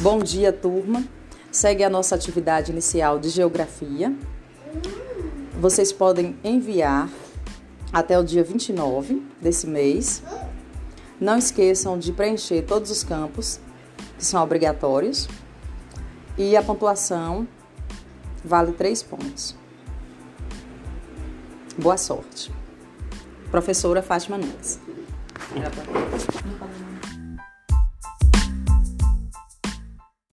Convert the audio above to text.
Bom dia, turma. Segue a nossa atividade inicial de geografia. Vocês podem enviar até o dia 29 desse mês. Não esqueçam de preencher todos os campos que são obrigatórios. E a pontuação vale três pontos. Boa sorte. Professora Fátima Nunes.